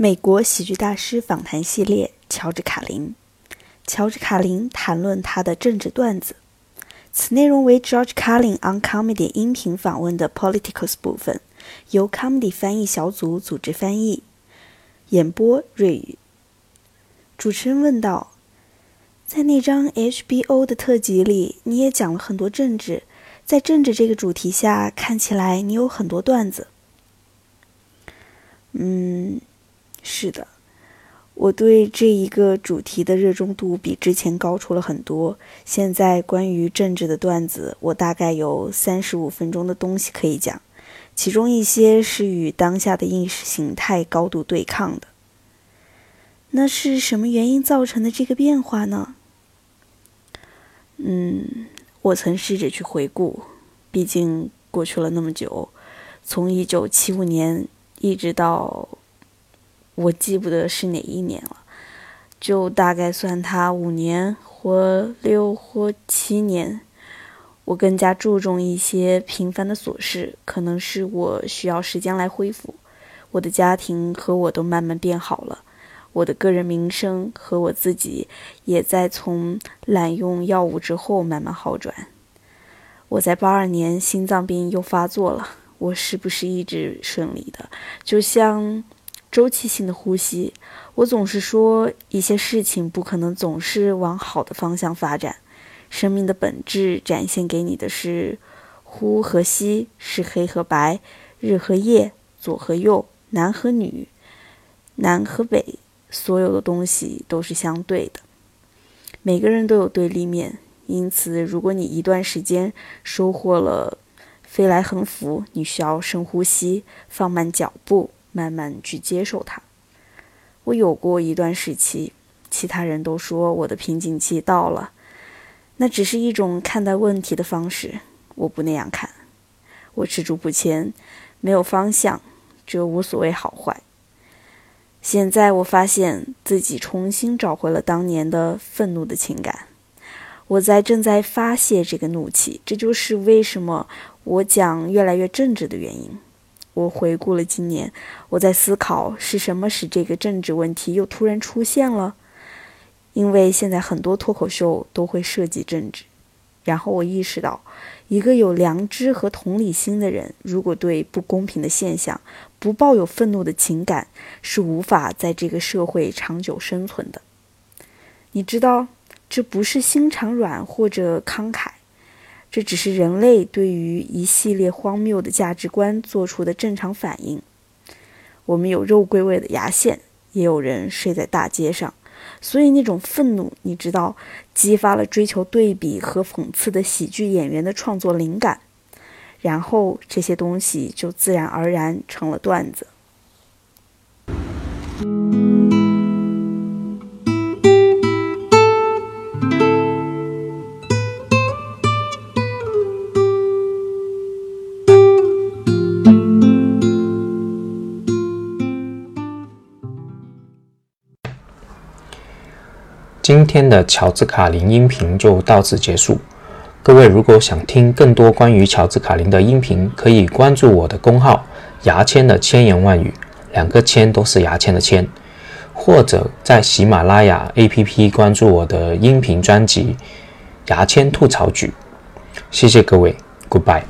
美国喜剧大师访谈系列，乔治·卡林。乔治·卡林谈论他的政治段子。此内容为 George Carlin on Comedy 音频访问的 Politics 部分，由 Comedy 翻译小组组织翻译，演播瑞宇。主持人问道：“在那张 HBO 的特辑里，你也讲了很多政治，在政治这个主题下，看起来你有很多段子。”嗯。是的，我对这一个主题的热衷度比之前高出了很多。现在关于政治的段子，我大概有三十五分钟的东西可以讲，其中一些是与当下的意识形态高度对抗的。那是什么原因造成的这个变化呢？嗯，我曾试着去回顾，毕竟过去了那么久，从一九七五年一直到。我记不得是哪一年了，就大概算他五年或六或七年。我更加注重一些平凡的琐事，可能是我需要时间来恢复。我的家庭和我都慢慢变好了，我的个人名声和我自己也在从滥用药物之后慢慢好转。我在八二年心脏病又发作了，我是不是一直顺利的？就像。周期性的呼吸，我总是说一些事情不可能总是往好的方向发展。生命的本质展现给你的是呼和吸，是黑和白，日和夜，左和右，男和女，南和北，所有的东西都是相对的。每个人都有对立面，因此，如果你一段时间收获了飞来横幅，你需要深呼吸，放慢脚步。慢慢去接受它。我有过一段时期，其他人都说我的瓶颈期到了，那只是一种看待问题的方式。我不那样看，我踟蹰不前，没有方向，这无所谓好坏。现在我发现自己重新找回了当年的愤怒的情感，我在正在发泄这个怒气，这就是为什么我讲越来越正直的原因。我回顾了今年，我在思考是什么使这个政治问题又突然出现了。因为现在很多脱口秀都会涉及政治，然后我意识到，一个有良知和同理心的人，如果对不公平的现象不抱有愤怒的情感，是无法在这个社会长久生存的。你知道，这不是心肠软或者慷慨。这只是人类对于一系列荒谬的价值观做出的正常反应。我们有肉桂味的牙线，也有人睡在大街上，所以那种愤怒，你知道，激发了追求对比和讽刺的喜剧演员的创作灵感，然后这些东西就自然而然成了段子。今天的乔治卡林音频就到此结束。各位如果想听更多关于乔治卡林的音频，可以关注我的公号“牙签的千言万语”，两个“签”都是牙签的“签”，或者在喜马拉雅 APP 关注我的音频专辑《牙签吐槽局》。谢谢各位，Goodbye。